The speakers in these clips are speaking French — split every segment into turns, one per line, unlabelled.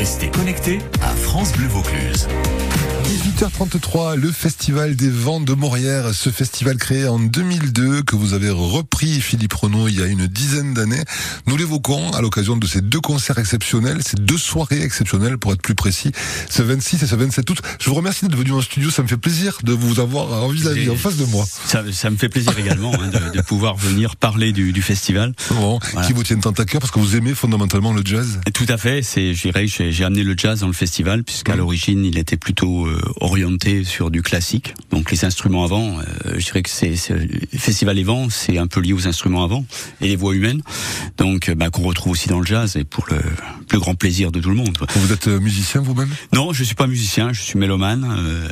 Restez connectés à France Bleu Vaucluse.
18h33, le Festival des Vents de Morière, ce festival créé en 2002 que vous avez repris Philippe Renaud il y a une dizaine d'années. Nous l'évoquons à l'occasion de ces deux concerts exceptionnels, ces deux soirées exceptionnelles pour être plus précis, ce 26 et ce 27 août. Je vous remercie d'être venu en studio, ça me fait plaisir de vous avoir en vis-à-vis, en face de moi.
Ça, ça me fait plaisir également hein, de, de, pouvoir venir parler du, du festival.
Bon, voilà. Qui vous tient tant à cœur parce que vous aimez fondamentalement le jazz
Tout à fait, c'est, j'ai amené le jazz dans le festival puisqu'à mmh. l'origine il était plutôt orienté sur du classique. Donc les instruments avant, euh, je dirais que c'est Festival et Vents, c'est un peu lié aux instruments avant et les voix humaines. Donc bah, qu'on retrouve aussi dans le jazz et pour le plus grand plaisir de tout le monde.
Vous êtes euh, musicien vous-même?
Non, je suis pas musicien, je suis mélomane. Euh,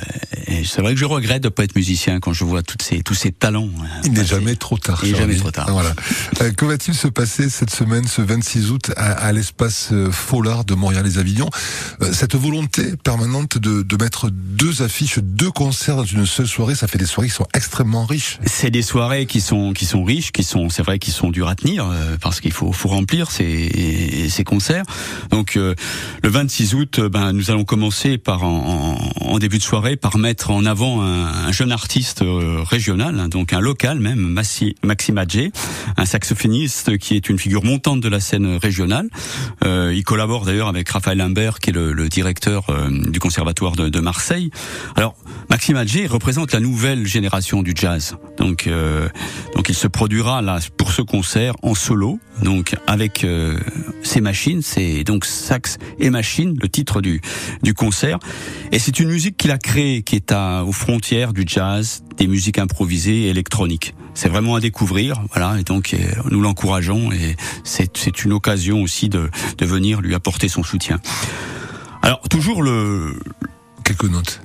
et c'est vrai que je regrette de pas être musicien quand je vois toutes ces, tous ces talents.
Il n'est jamais trop tard.
Il n'est jamais trop tard.
Voilà. Euh, que va-t-il se passer cette semaine, ce 26 août, à, à l'espace Follard de Montréal-les-Avignon Cette volonté permanente de, de mettre deux affiches, deux concerts dans une seule soirée, ça fait des soirées qui sont extrêmement riches.
C'est des soirées qui sont qui sont riches, qui sont, c'est vrai, qui sont dures à tenir parce qu'il faut faut remplir ces ces concerts. Donc euh, le 26 août, ben nous allons commencer par en, en, début de soirée par mettre en avant un, un jeune artiste euh, régional, hein, donc un local même, Massi, Maxime Adjé, un saxophoniste qui est une figure montante de la scène régionale. Euh, il collabore d'ailleurs avec Raphaël Imbert, qui est le, le directeur du conservatoire de, de, Marseille. Alors Maxime Adjé représente la nouvelle génération du jazz. Donc donc il se produira là pour ce concert en solo, donc avec ses machines, c'est donc sax et machine, le titre du du concert. Et c'est une musique qu'il a créée, qui est à, aux frontières du jazz, des musiques improvisées et électroniques. C'est vraiment à découvrir, voilà. Et donc euh, nous l'encourageons et c'est c'est une occasion aussi de de venir lui apporter son soutien. Alors toujours le
quelques notes.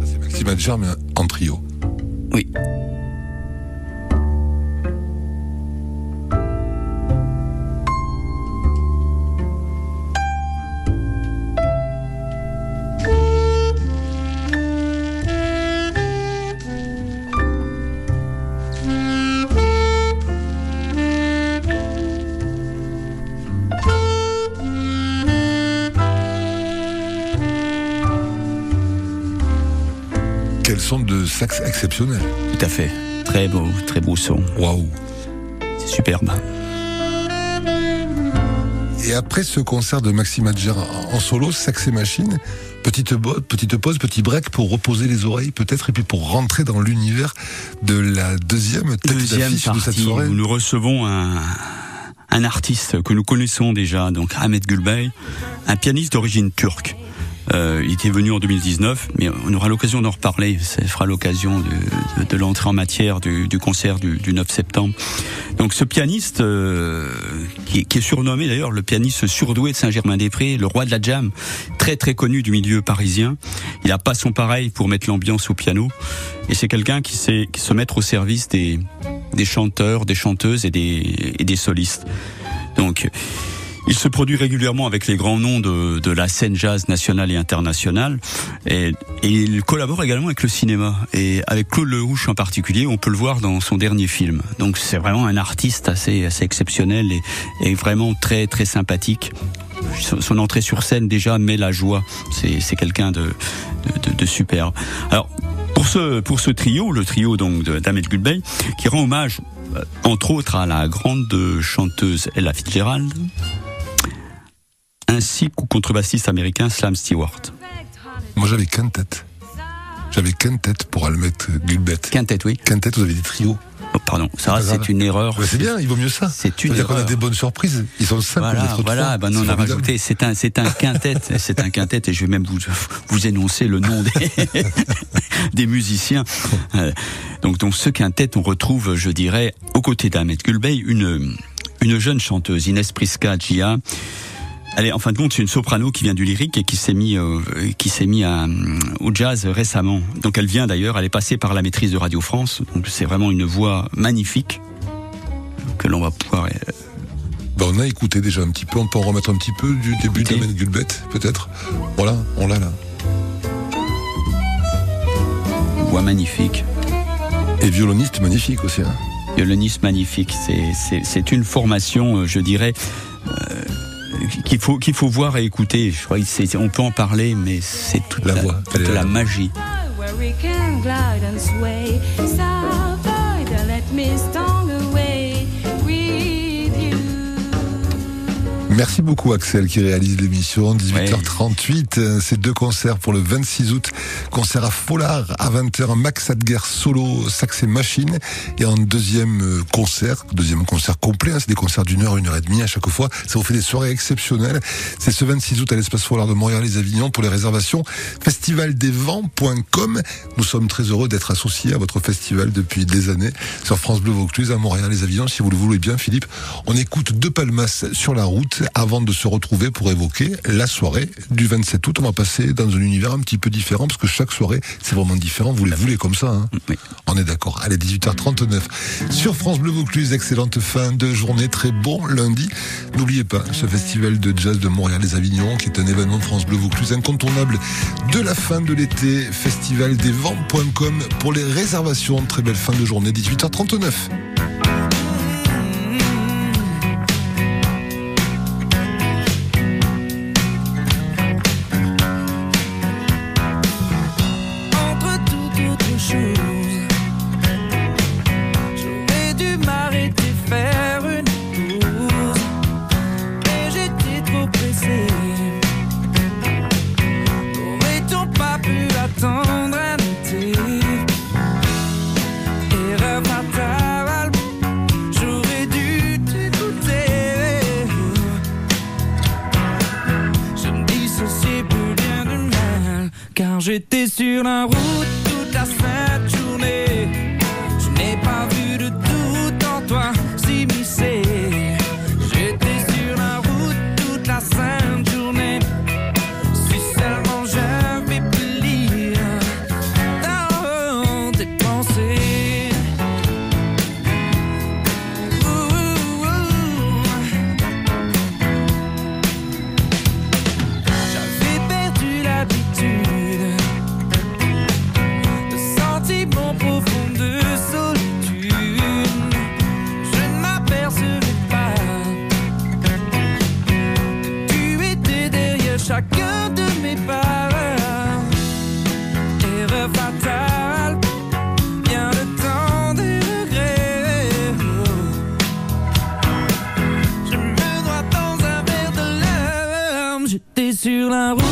Ça c'est Maxime Adjar mais en trio.
Oui.
Exceptionnel.
Tout à fait. Très beau, très beau son.
Waouh.
C'est superbe.
Et après ce concert de Maxime Adjer en solo, sax et machine, petite, petite pause, petit break pour reposer les oreilles peut-être et puis pour rentrer dans l'univers de la deuxième tête
deuxième
d'affiche de cette soirée.
Où nous recevons un, un artiste que nous connaissons déjà, donc Ahmed Gulbey, un pianiste d'origine turque. Euh, il était venu en 2019, mais on aura l'occasion d'en reparler. Ça fera l'occasion de, de, de l'entrée en matière du, du concert du, du, 9 septembre. Donc ce pianiste, euh, qui, qui, est surnommé d'ailleurs le pianiste surdoué de Saint-Germain-des-Prés, le roi de la jam, très très connu du milieu parisien. Il a pas son pareil pour mettre l'ambiance au piano. Et c'est quelqu'un qui sait qui se mettre au service des, des chanteurs, des chanteuses et des, et des solistes. Donc il se produit régulièrement avec les grands noms de, de la scène jazz nationale et internationale. Et, et, il collabore également avec le cinéma. Et avec Claude Lelouch en particulier, on peut le voir dans son dernier film. Donc c'est vraiment un artiste assez, assez exceptionnel et, et vraiment très, très sympathique son entrée sur scène déjà met la joie. C'est quelqu'un de, de, de, de, super. Alors pour ce pour ce trio, le trio donc d'Ahmed Gulbey, qui rend hommage entre autres à la grande chanteuse Ella Fitzgerald, ainsi qu'au contrebassiste américain Slam Stewart.
Moi j'avais quintet. J'avais quintet pour Almet Gulbet.
Quintet, oui.
Quintet, vous avez des trios.
Oh, pardon, ça c'est une erreur.
c'est bien, il vaut mieux ça.
C'est une
erreur. qu'on a des bonnes surprises. Ils sont simples.
Voilà, voilà. Ben on a rajouté. C'est un, c'est un quintet. c'est un quintet et je vais même vous vous énoncer le nom des, des musiciens. Euh, donc, donc ce quintet, on retrouve, je dirais, aux côtés d'Ahmed Gulbey, une une jeune chanteuse, Inès Priska Gia elle est, en fin de compte, c'est une soprano qui vient du lyrique et qui s'est mis, euh, qui s'est mis à, au jazz récemment. Donc elle vient d'ailleurs, elle est passée par la maîtrise de Radio France. Donc c'est vraiment une voix magnifique que l'on va pouvoir. Euh...
Ben on a écouté déjà un petit peu. On peut en remettre un petit peu du début d'Amen Gulbet, peut-être? Voilà, on l'a là.
Voix magnifique.
Et violoniste magnifique aussi. Hein.
violoniste magnifique. C'est une formation, je dirais, qu'il faut qu'il faut voir et écouter. Je crois on peut en parler, mais c'est toute la, voix, toute la magie.
Merci beaucoup Axel qui réalise l'émission. 18h38, ces deux concerts pour le 26 août. Concert à Follard à 20h, Max Adger solo, sax et machine. Et en deuxième euh, concert, deuxième concert complet, hein, c'est des concerts d'une heure, une heure et demie à chaque fois. Ça vous fait des soirées exceptionnelles. C'est ce 26 août à l'espace Follard de Montréal-les-Avignon pour les réservations. Festivaldesvents.com. Nous sommes très heureux d'être associés à votre festival depuis des années sur France Bleu Vaucluse à Montréal-les-Avignon. Si vous le voulez bien, Philippe, on écoute deux palmas sur la route avant de se retrouver pour évoquer la soirée du 27 août. On va passer dans un univers un petit peu différent parce que chaque soirée, c'est vraiment différent. Vous les voulez comme ça. Hein On est d'accord. Allez, 18h39. Sur France Bleu Vaucluse, excellente fin de journée. Très bon lundi. N'oubliez pas ce festival de jazz de Montréal les Avignons qui est un événement de France Bleu Vaucluse incontournable de la fin de l'été. Festivaldesvents.com pour les réservations. Très belle fin de journée. 18h39.
J'étais sur la route toute la sainte la route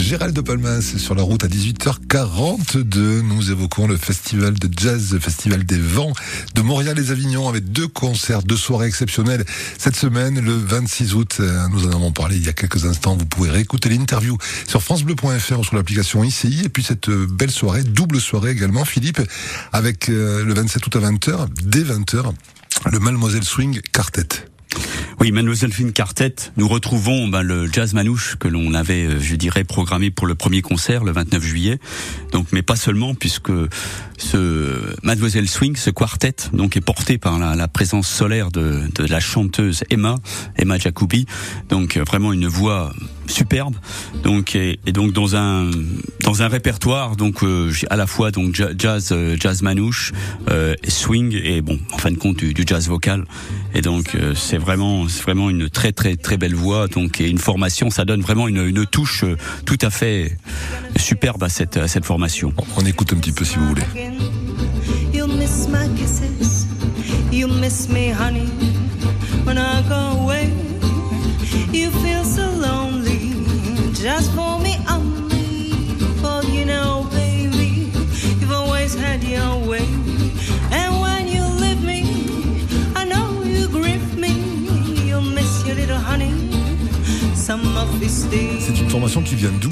Gérald de Palmas sur la route à 18h42. Nous évoquons le festival de jazz, le festival des vents de Montréal et Avignon avec deux concerts, deux soirées exceptionnelles. Cette semaine, le 26 août, euh, nous en avons parlé il y a quelques instants. Vous pouvez réécouter l'interview sur francebleu.fr ou sur l'application ICI. Et puis cette euh, belle soirée, double soirée également, Philippe, avec euh, le 27 août à 20h, dès 20h, le Mademoiselle Swing Quartet.
Oui, Mademoiselle Finn Quartet, nous retrouvons ben, le jazz manouche que l'on avait, euh, je dirais, programmé pour le premier concert le 29 juillet. Donc, mais pas seulement, puisque ce Mademoiselle Swing, ce quartet, donc est porté par la, la présence solaire de, de, la chanteuse Emma, Emma Jacobi. Donc, euh, vraiment une voix superbe. Donc, et, et donc dans un dans un répertoire, donc euh, à la fois donc jazz, euh, jazz manouche, euh, swing et bon, en fin de compte du, du jazz vocal. Et donc c'est vraiment c'est vraiment une très très très belle voix. Donc et une formation, ça donne vraiment une, une touche tout à fait superbe à cette à cette formation.
On écoute un petit peu si vous voulez.
You miss my kisses, you miss me, honey. When I go away, you feel so lonely. Just for me only. For you know, baby, you've always had your way. And when you leave me, I know you grieve me. You'll miss your little honey. Some of these days.
C'est une formation qui vient d'où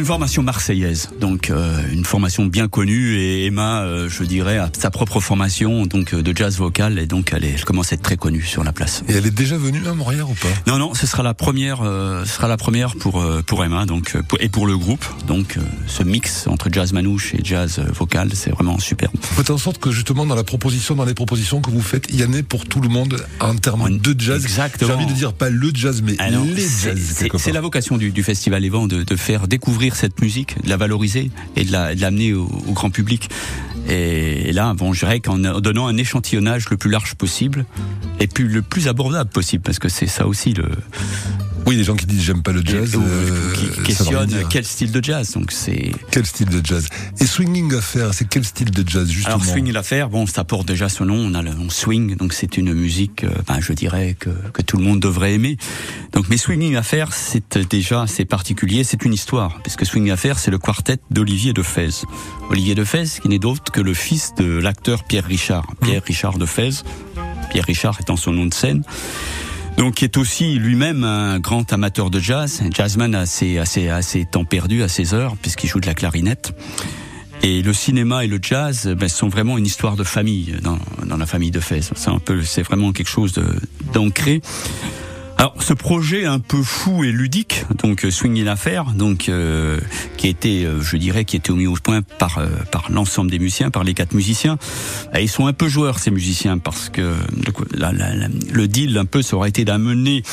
une formation marseillaise, donc euh, une formation bien connue et Emma, euh, je dirais, a sa propre formation donc euh, de jazz vocal et donc elle, est, elle commence à être très connue sur la place.
Et elle est déjà venue à Montréal ou pas?
Non, non, ce sera la première, euh, ce sera la première pour pour Emma, donc et pour le groupe. Donc ce mix entre jazz manouche et jazz vocal, c'est vraiment superbe.
Faites en sorte que justement dans la proposition, dans les propositions que vous faites, il y en ait pour tout le monde en termes
On-
de jazz.
Exactement.
J'ai envie de dire pas le jazz, mais
Ah
les jazz.
c'est la vocation du, du festival Event de, de faire découvrir cette musique, de la valoriser et de la- l'amener au, au grand public. Et, là, bon, je dirais qu'en donnant un échantillonnage le plus large possible et puis le plus abordable possible, parce que c'est ça aussi le
Oui, les gens qui disent j'aime pas le jazz, euh,
qui questionnent quel style de jazz. Donc c'est
Quel style de jazz? Et swinging affair, c'est quel style de jazz justement?
Alors swing l'affaire, bon, ça porte déjà son nom. On a le on swing, donc c'est une musique, euh, ben, je dirais que que tout le monde devrait aimer. Donc, mais swinging affaire, c'est déjà c'est particulier, c'est une histoire, parce que swing affaire, c'est le quartet d'Olivier de Fez. Olivier de Fez, qui n'est d'autre que le fils de l'acteur Pierre Richard, Pierre Richard de Fez. Pierre Richard étant son nom de scène. Donc, qui est aussi lui-même un grand amateur de jazz, un jazzman assez, assez, assez temps perdu à ses heures, puisqu'il joue de la clarinette. Et le cinéma et le jazz ben, sont vraiment une histoire de famille dans, dans la famille de Fez. C'est un peu, c'est vraiment quelque chose d'ancré. Alors ce projet un peu fou et ludique, donc euh, Swing in Affair, donc euh, qui été, euh, je dirais, qui a été mis au point par euh, par l'ensemble des musiciens, par les quatre musiciens. Et ils sont un peu joueurs ces musiciens parce que le, deal un peu ça aurait été d'amener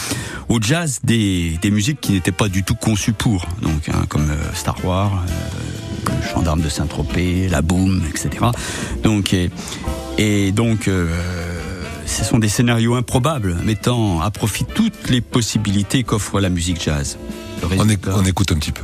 au jazz des des musiques qui n'étaient pas du tout conçues pour, donc hein, comme euh, Star Wars. gendarme de Saint-Tropez, la boom, etc. Donc et, et donc ce sont des scénarios improbables, mettant à profit toutes les possibilités qu'offre la musique jazz.
Éc- on écoute un petit peu.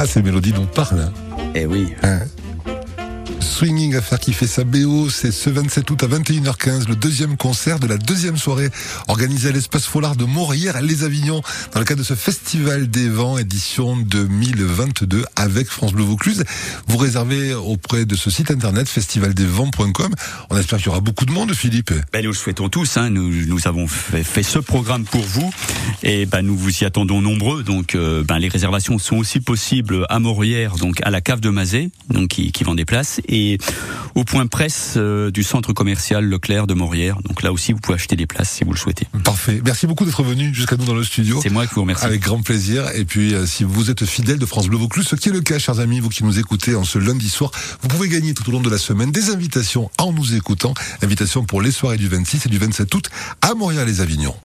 Ah, ces mélodies dont on parle. hein.
Eh oui.
Hein. Swinging Affair qui fait sa BO, c'est ce 27 août à 21h15, le deuxième concert de la deuxième soirée organisée à l'espace Follard de Morières, les Avignons, dans le cadre de ce Festival des Vents, édition 2022 avec France Bleu Vaucluse. Vous réservez auprès de ce site internet festivaldesvents.com. On espère qu'il y aura beaucoup de monde, Philippe.
Ben, nous le souhaitons tous. Hein. Nous, avons fait, ce programme pour vous et ben, nous vous y attendons nombreux. Donc, euh, ben, les réservations sont aussi possibles à Morières, donc à la cave de Mazet, donc qui, qui vend des places, et au point presse euh, du centre commercial Leclerc de Morières. Donc là aussi, vous pouvez acheter des places si vous le souhaitez.
Parfait. Merci beaucoup d'être venu jusqu'à nous dans le studio.
C'est moi qui vous remercie.
Avec grand plaisir. Et puis, euh, si vous êtes fidèle de France Bleu Vaucluse, ce qui est le cas, chers amis, vous qui nous écoutez en ce lundi soir, vous pouvez gagner tout au long de la semaine des invitations en nous écoutant. Invitations pour les soirées du 26 et du 27 août à Montréal-les-Avignon.